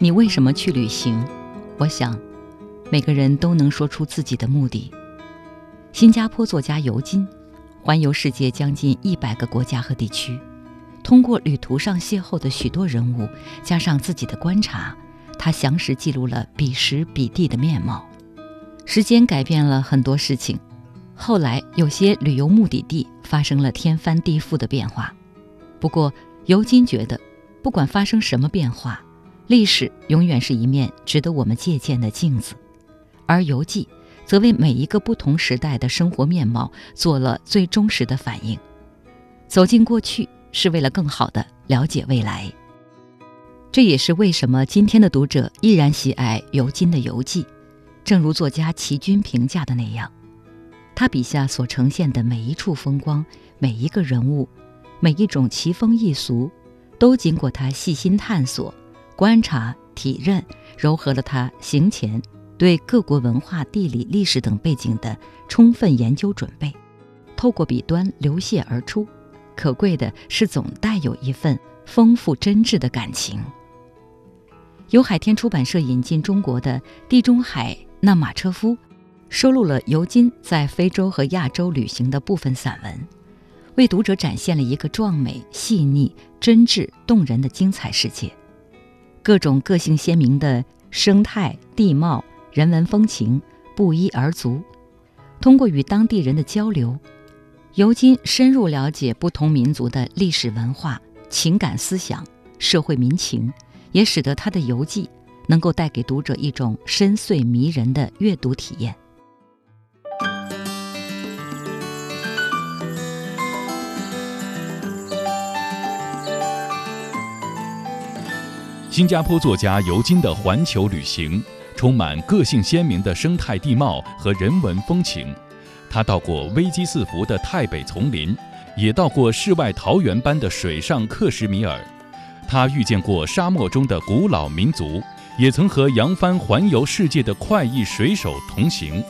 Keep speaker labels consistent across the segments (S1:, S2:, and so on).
S1: 你为什么去旅行？我想，每个人都能说出自己的目的。新加坡作家尤金，环游世界将近一百个国家和地区，通过旅途上邂逅的许多人物，加上自己的观察，他详实记录了彼时彼地的面貌。时间改变了很多事情，后来有些旅游目的地发生了天翻地覆的变化。不过，尤金觉得，不管发生什么变化，历史永远是一面值得我们借鉴的镜子，而游记则为每一个不同时代的生活面貌做了最忠实的反映。走进过去是为了更好地了解未来。这也是为什么今天的读者依然喜爱尤金的游记。正如作家齐军评价的那样，他笔下所呈现的每一处风光、每一个人物、每一种奇风异俗，都经过他细心探索。观察、体认，糅合了他行前对各国文化、地理、历史等背景的充分研究准备，透过笔端流泻而出。可贵的是，总带有一份丰富真挚的感情。由海天出版社引进中国的《地中海纳马车夫》，收录了尤金在非洲和亚洲旅行的部分散文，为读者展现了一个壮美、细腻、真挚、动人的精彩世界。各种个性鲜明的生态、地貌、人文风情不一而足。通过与当地人的交流，尤金深入了解不同民族的历史文化、情感思想、社会民情，也使得他的游记能够带给读者一种深邃迷人的阅读体验。
S2: 新加坡作家尤金的环球旅行，充满个性鲜明的生态地貌和人文风情。他到过危机四伏的泰北丛林，也到过世外桃源般的水上克什米尔。他遇见过沙漠中的古老民族，也曾和扬帆环游世界的快意水手同行。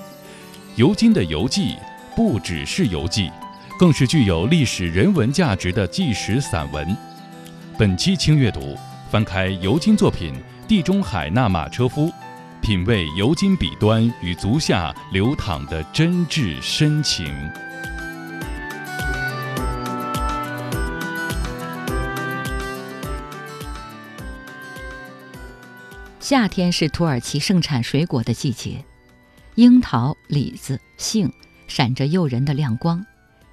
S2: 尤金的游记不只是游记，更是具有历史人文价值的纪实散文。本期轻阅读。翻开尤金作品《地中海那马车夫》，品味尤金笔端与足下流淌的真挚深情。
S1: 夏天是土耳其盛产水果的季节，樱桃、李子、杏闪着诱人的亮光，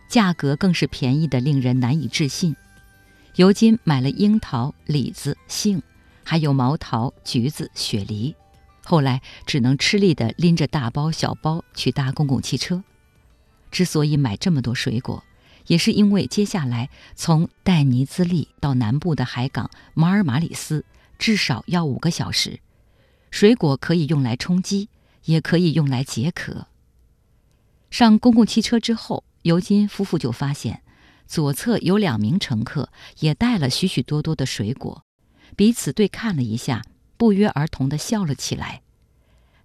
S1: 价格更是便宜的令人难以置信。尤金买了樱桃、李子、杏，还有毛桃、橘子、雪梨，后来只能吃力地拎着大包小包去搭公共汽车。之所以买这么多水果，也是因为接下来从戴尼兹利到南部的海港马尔马里斯至少要五个小时。水果可以用来充饥，也可以用来解渴。上公共汽车之后，尤金夫妇就发现。左侧有两名乘客，也带了许许多多的水果，彼此对看了一下，不约而同地笑了起来。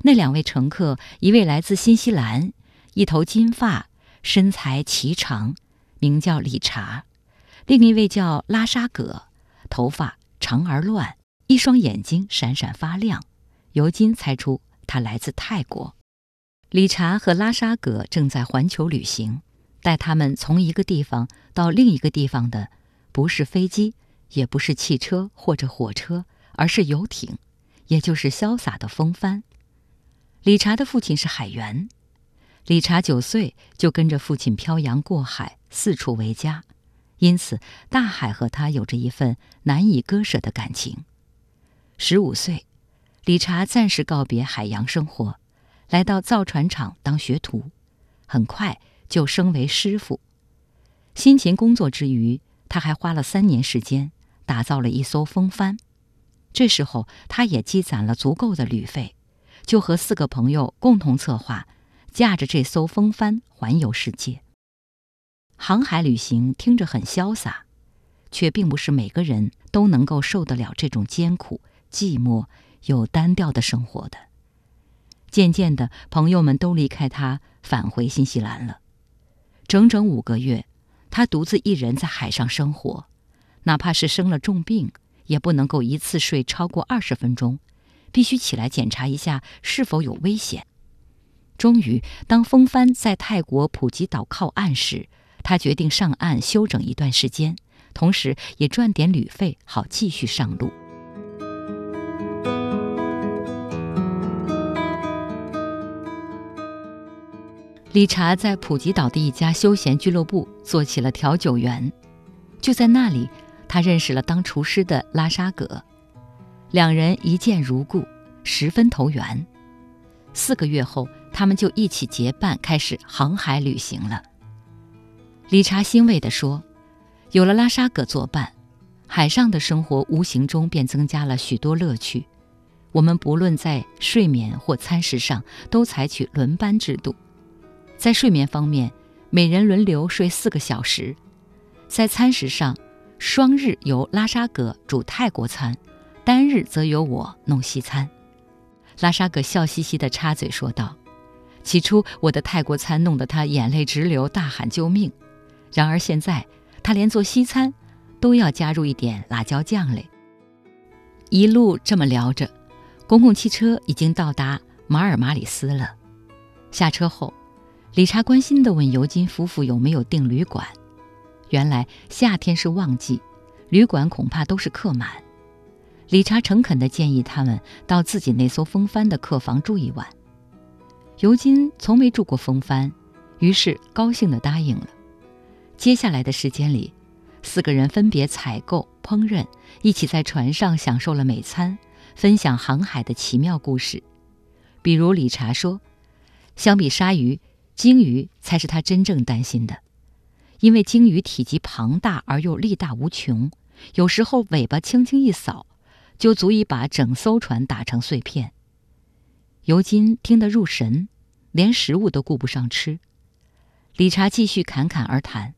S1: 那两位乘客，一位来自新西兰，一头金发，身材颀长，名叫理查；另一位叫拉沙葛，头发长而乱，一双眼睛闪闪发亮。尤金猜出他来自泰国。理查和拉沙葛正在环球旅行。带他们从一个地方到另一个地方的，不是飞机，也不是汽车或者火车，而是游艇，也就是潇洒的风帆。理查的父亲是海员，理查九岁就跟着父亲漂洋过海，四处为家，因此大海和他有着一份难以割舍的感情。十五岁，理查暂时告别海洋生活，来到造船厂当学徒，很快。就升为师傅，辛勤工作之余，他还花了三年时间打造了一艘风帆。这时候，他也积攒了足够的旅费，就和四个朋友共同策划，驾着这艘风帆环游世界。航海旅行听着很潇洒，却并不是每个人都能够受得了这种艰苦、寂寞又单调的生活的。渐渐的，朋友们都离开他，返回新西兰了。整整五个月，他独自一人在海上生活，哪怕是生了重病，也不能够一次睡超过二十分钟，必须起来检查一下是否有危险。终于，当风帆在泰国普吉岛靠岸时，他决定上岸休整一段时间，同时也赚点旅费，好继续上路。理查在普吉岛的一家休闲俱乐部做起了调酒员，就在那里，他认识了当厨师的拉沙格，两人一见如故，十分投缘。四个月后，他们就一起结伴开始航海旅行了。理查欣慰地说：“有了拉沙格作伴，海上的生活无形中便增加了许多乐趣。我们不论在睡眠或餐食上，都采取轮班制度。”在睡眠方面，每人轮流睡四个小时；在餐食上，双日由拉沙格煮泰国餐，单日则由我弄西餐。拉沙格笑嘻嘻地插嘴说道：“起初我的泰国餐弄得他眼泪直流，大喊救命。然而现在，他连做西餐都要加入一点辣椒酱嘞。”一路这么聊着，公共汽车已经到达马尔马里斯了。下车后。理查关心地问尤金夫妇有没有订旅馆。原来夏天是旺季，旅馆恐怕都是客满。理查诚恳地建议他们到自己那艘风帆的客房住一晚。尤金从没住过风帆，于是高兴地答应了。接下来的时间里，四个人分别采购、烹饪，一起在船上享受了美餐，分享航海的奇妙故事。比如理查说：“相比鲨鱼。”鲸鱼才是他真正担心的，因为鲸鱼体积庞大而又力大无穷，有时候尾巴轻轻一扫，就足以把整艘船打成碎片。尤金听得入神，连食物都顾不上吃。理查继续侃侃而谈，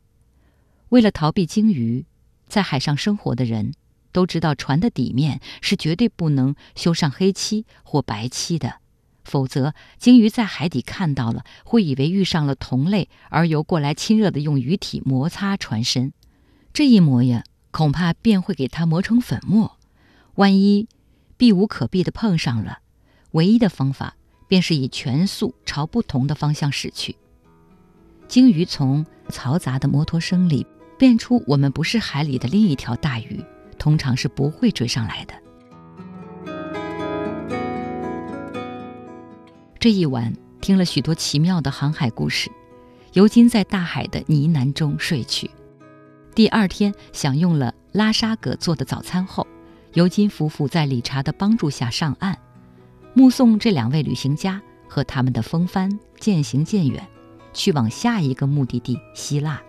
S1: 为了逃避鲸鱼，在海上生活的人都知道，船的底面是绝对不能修上黑漆或白漆的。否则，鲸鱼在海底看到了，会以为遇上了同类，而游过来亲热的用鱼体摩擦船身。这一磨呀，恐怕便会给它磨成粉末。万一避无可避地碰上了，唯一的方法便是以全速朝不同的方向驶去。鲸鱼从嘈杂的摩托声里辨出我们不是海里的另一条大鱼，通常是不会追上来的。这一晚听了许多奇妙的航海故事，尤金在大海的呢喃中睡去。第二天享用了拉沙格做的早餐后，尤金夫妇在理查的帮助下上岸，目送这两位旅行家和他们的风帆渐行渐远，去往下一个目的地希腊。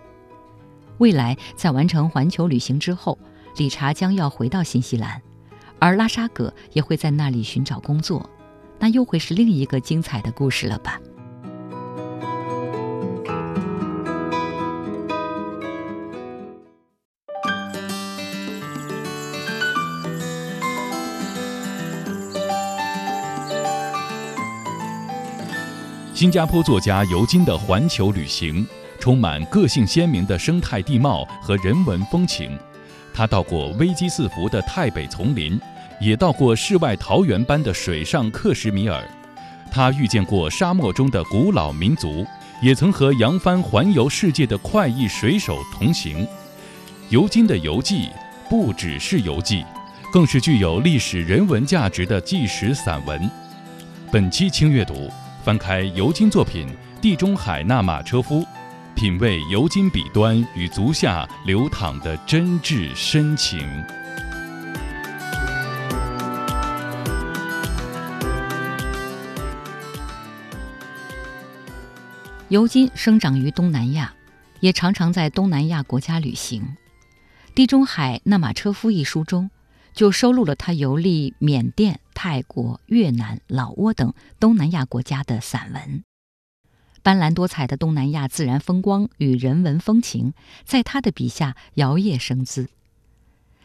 S1: 未来在完成环球旅行之后，理查将要回到新西兰，而拉沙格也会在那里寻找工作。那又会是另一个精彩的故事了吧？
S2: 新加坡作家尤金的环球旅行，充满个性鲜明的生态地貌和人文风情。他到过危机四伏的泰北丛林。也到过世外桃源般的水上克什米尔，他遇见过沙漠中的古老民族，也曾和扬帆环游世界的快意水手同行。尤金的游记不只是游记，更是具有历史人文价值的纪实散文。本期轻阅读，翻开尤金作品《地中海那马车夫》，品味尤金笔端与足下流淌的真挚深情。
S1: 尤金生长于东南亚，也常常在东南亚国家旅行。《地中海那马车夫》一书中，就收录了他游历缅甸、泰国、越南、老挝等东南亚国家的散文。斑斓多彩的东南亚自然风光与人文风情，在他的笔下摇曳生姿。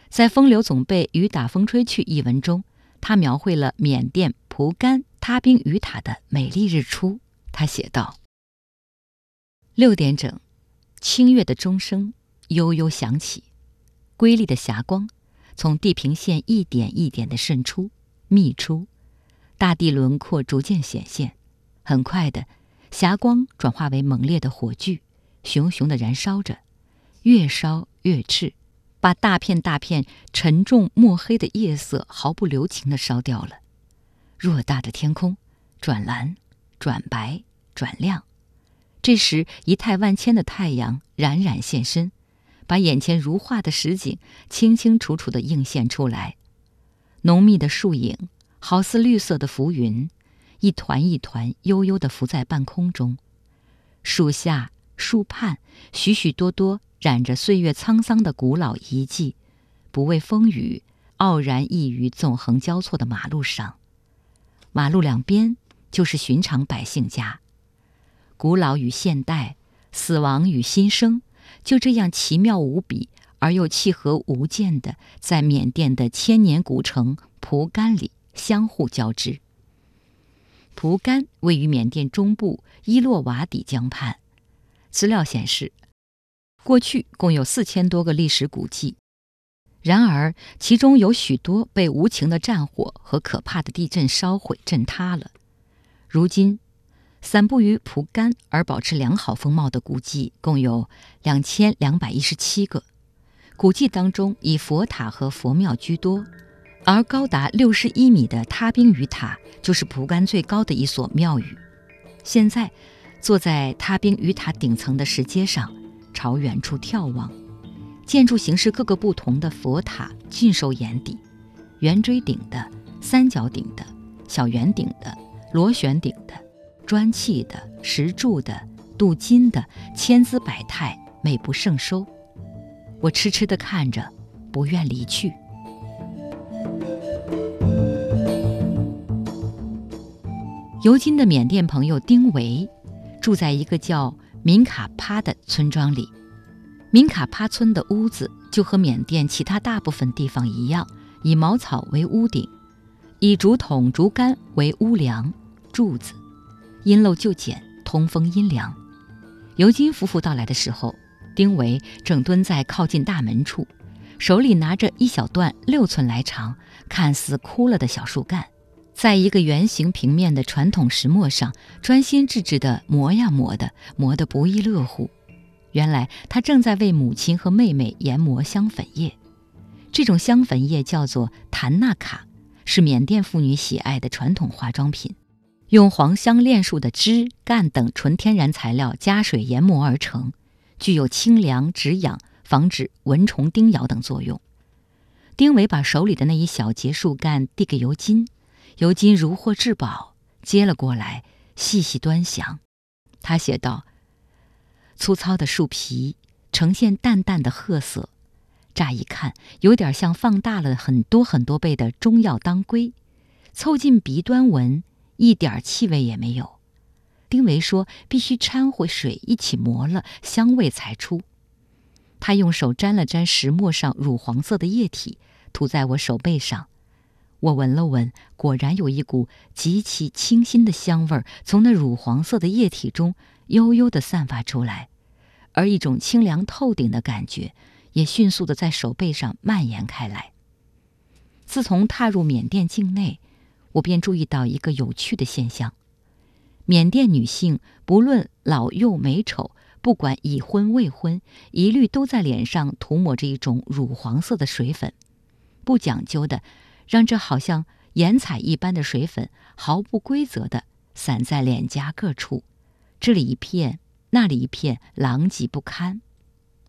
S1: 在《风流总被雨打风吹去》一文中，他描绘了缅甸蒲甘他冰雨塔的美丽日出。他写道。六点整，清月的钟声悠悠响起，瑰丽的霞光从地平线一点一点地渗出、密出，大地轮廓逐渐显现。很快的，霞光转化为猛烈的火炬，熊熊地燃烧着，越烧越炽，把大片大片沉重墨黑的夜色毫不留情地烧掉了。偌大的天空，转蓝、转白、转亮。这时，仪态万千的太阳冉冉现身，把眼前如画的实景清清楚楚地映现出来。浓密的树影，好似绿色的浮云，一团一团悠悠地浮在半空中。树下、树畔，许许多多染着岁月沧桑的古老遗迹，不畏风雨，傲然屹于纵横交错的马路上。马路两边就是寻常百姓家。古老与现代，死亡与新生，就这样奇妙无比而又契合无间的，在缅甸的千年古城蒲甘里相互交织。蒲甘位于缅甸中部伊洛瓦底江畔。资料显示，过去共有四千多个历史古迹，然而其中有许多被无情的战火和可怕的地震烧毁震塌了。如今。散布于蒲甘而保持良好风貌的古迹共有两千两百一十七个，古迹当中以佛塔和佛庙居多，而高达六十一米的他宾鱼塔就是蒲甘最高的一所庙宇。现在，坐在他宾鱼塔顶层的石阶上，朝远处眺望，建筑形式各个不同的佛塔尽收眼底：圆锥顶的、三角顶的、小圆顶的、螺旋顶的。砖砌的、石柱的、镀金的，千姿百态，美不胜收。我痴痴地看着，不愿离去。尤金的缅甸朋友丁维住在一个叫明卡帕的村庄里。明卡帕村的屋子就和缅甸其他大部分地方一样，以茅草为屋顶，以竹筒、竹竿为屋梁、柱子。阴漏就简，通风阴凉。尤金夫妇到来的时候，丁维正蹲在靠近大门处，手里拿着一小段六寸来长、看似枯了的小树干，在一个圆形平面的传统石磨上专心致志地磨呀磨的，磨得不亦乐乎。原来他正在为母亲和妹妹研磨香粉液，这种香粉液叫做檀纳卡，是缅甸妇女喜爱的传统化妆品。用黄香炼树的枝干等纯天然材料加水研磨而成，具有清凉止痒、防止蚊虫叮咬等作用。丁伟把手里的那一小节树干递给尤金，尤金如获至宝，接了过来，细细端详。他写道：“粗糙的树皮呈现淡淡的褐色，乍一看有点像放大了很多很多倍的中药当归，凑近鼻端闻。”一点气味也没有，丁维说必须掺和水一起磨了，香味才出。他用手沾了沾石磨上乳黄色的液体，涂在我手背上。我闻了闻，果然有一股极其清新的香味儿从那乳黄色的液体中悠悠地散发出来，而一种清凉透顶的感觉也迅速地在手背上蔓延开来。自从踏入缅甸境内。我便注意到一个有趣的现象：缅甸女性不论老幼美丑，不管已婚未婚，一律都在脸上涂抹着一种乳黄色的水粉，不讲究的，让这好像颜彩一般的水粉毫不规则的散在脸颊各处，这里一片，那里一片，狼藉不堪；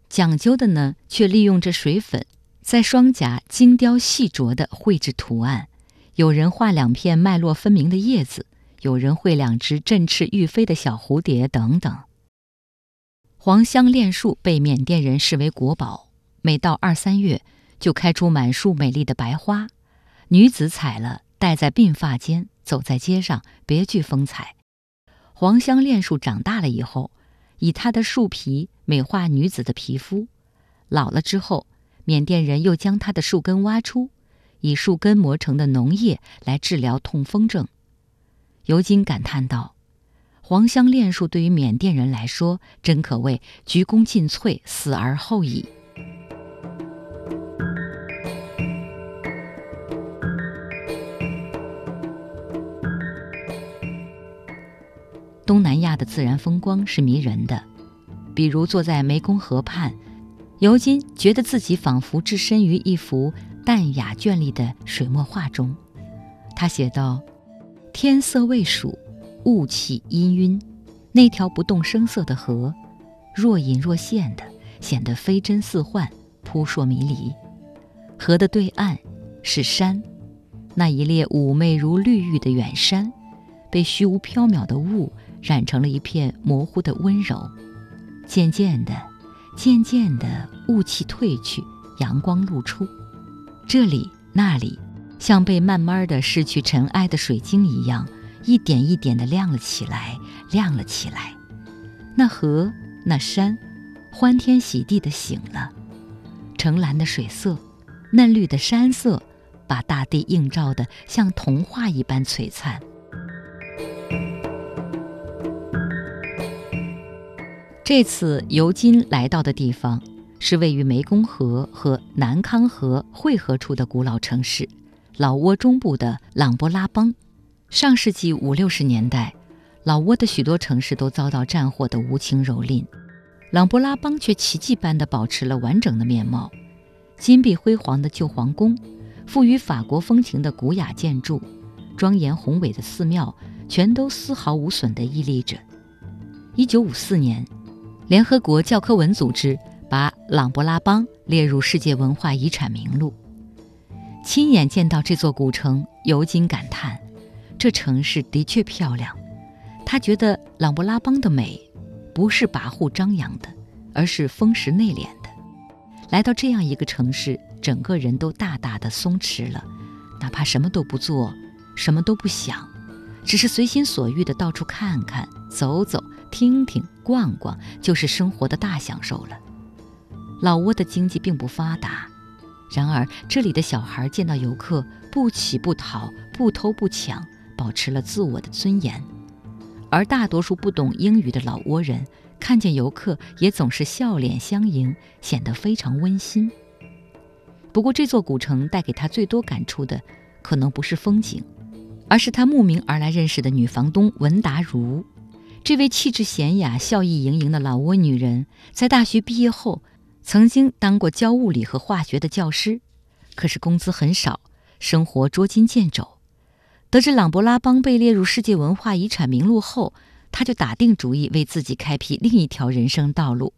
S1: 讲究的呢，却利用这水粉在双颊精雕细琢的绘制图案。有人画两片脉络分明的叶子，有人绘两只振翅欲飞的小蝴蝶，等等。黄香楝树被缅甸人视为国宝，每到二三月就开出满树美丽的白花，女子采了戴在鬓发间，走在街上别具风采。黄香楝树长大了以后，以它的树皮美化女子的皮肤，老了之后，缅甸人又将它的树根挖出。以树根磨成的脓液来治疗痛风症，尤金感叹道，黄香楝树对于缅甸人来说，真可谓鞠躬尽瘁，死而后已。东南亚的自然风光是迷人的，比如坐在湄公河畔，尤金觉得自己仿佛置身于一幅。淡雅绚丽的水墨画中。他写道：“天色未曙，雾气氤氲，那条不动声色的河，若隐若现的，显得非真似幻，扑朔迷离。河的对岸是山，那一列妩媚如绿玉的远山。”被虚无缥缈的雾染成了一片模糊的温柔，渐渐的，渐渐的，雾气褪去，阳光露出，这里那里，像被慢慢的失去尘埃的水晶一样，一点一点的亮了起来，亮了起来。那河，那山，欢天喜地的醒了，澄蓝的水色，嫩绿的山色，把大地映照的像童话一般璀璨。这次尤金来到的地方，是位于湄公河和南康河汇合处的古老城市——老挝中部的琅勃拉邦。上世纪五六十年代，老挝的许多城市都遭到战火的无情蹂躏，琅勃拉邦却奇迹般地保持了完整的面貌：金碧辉煌的旧皇宫，富于法国风情的古雅建筑，庄严宏伟的寺庙，全都丝毫无损地屹立着。一九五四年。联合国教科文组织把琅勃拉邦列入世界文化遗产名录。亲眼见到这座古城，尤金感叹：这城市的确漂亮。他觉得琅勃拉邦的美，不是跋扈张扬的，而是丰实内敛的。来到这样一个城市，整个人都大大的松弛了，哪怕什么都不做，什么都不想，只是随心所欲的到处看看、走走。听听、逛逛，就是生活的大享受了。老挝的经济并不发达，然而这里的小孩见到游客不乞不讨、不偷不抢，保持了自我的尊严；而大多数不懂英语的老挝人看见游客也总是笑脸相迎，显得非常温馨。不过，这座古城带给他最多感触的，可能不是风景，而是他慕名而来认识的女房东文达如。这位气质娴雅、笑意盈盈的老挝女人，在大学毕业后，曾经当过教物理和化学的教师，可是工资很少，生活捉襟见肘。得知琅勃拉邦被列入世界文化遗产名录后，他就打定主意为自己开辟另一条人生道路。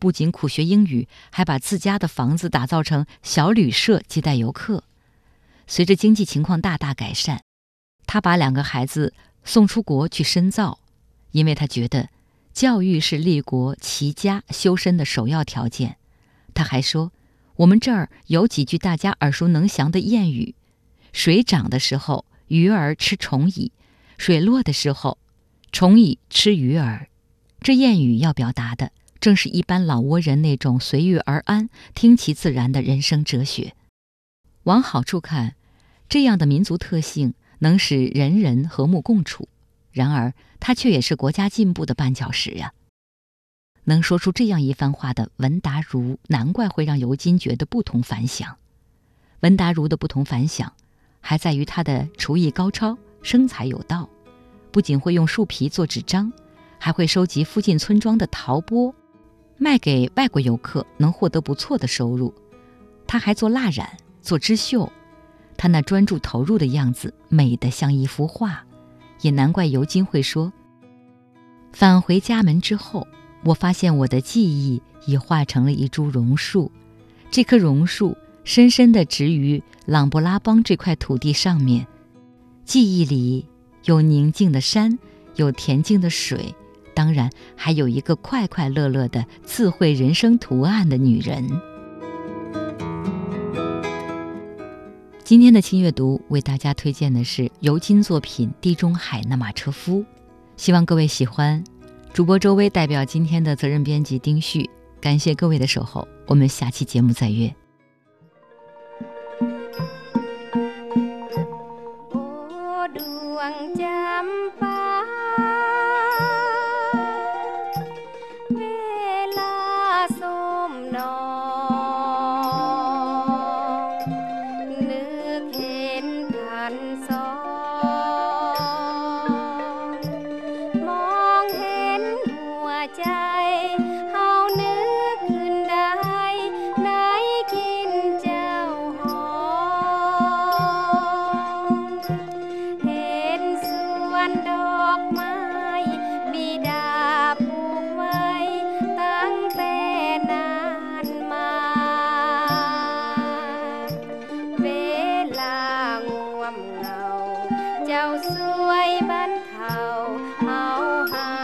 S1: 不仅苦学英语，还把自家的房子打造成小旅社接待游客。随着经济情况大大改善，他把两个孩子送出国去深造。因为他觉得，教育是立国、齐家、修身的首要条件。他还说，我们这儿有几句大家耳熟能详的谚语：“水涨的时候，鱼儿吃虫蚁；水落的时候，虫蚁吃鱼儿。”这谚语要表达的，正是一般老挝人那种随遇而安、听其自然的人生哲学。往好处看，这样的民族特性能使人人和睦共处。然而，它却也是国家进步的绊脚石呀。能说出这样一番话的文达如，难怪会让尤金觉得不同凡响。文达如的不同凡响，还在于他的厨艺高超、生财有道。不仅会用树皮做纸张，还会收集附近村庄的陶钵，卖给外国游客，能获得不错的收入。他还做蜡染、做织绣，他那专注投入的样子，美得像一幅画。也难怪尤金会说：“返回家门之后，我发现我的记忆已化成了一株榕树，这棵榕树深深地植于朗布拉邦这块土地上面。记忆里有宁静的山，有恬静的水，当然还有一个快快乐乐的自绘人生图案的女人。”今天的轻阅读为大家推荐的是尤金作品《地中海那马车夫》，希望各位喜欢。主播周薇代表今天的责任编辑丁旭，感谢各位的守候，我们下期节目再约。
S3: เจ้าสวยบ้านเขาเฮาหา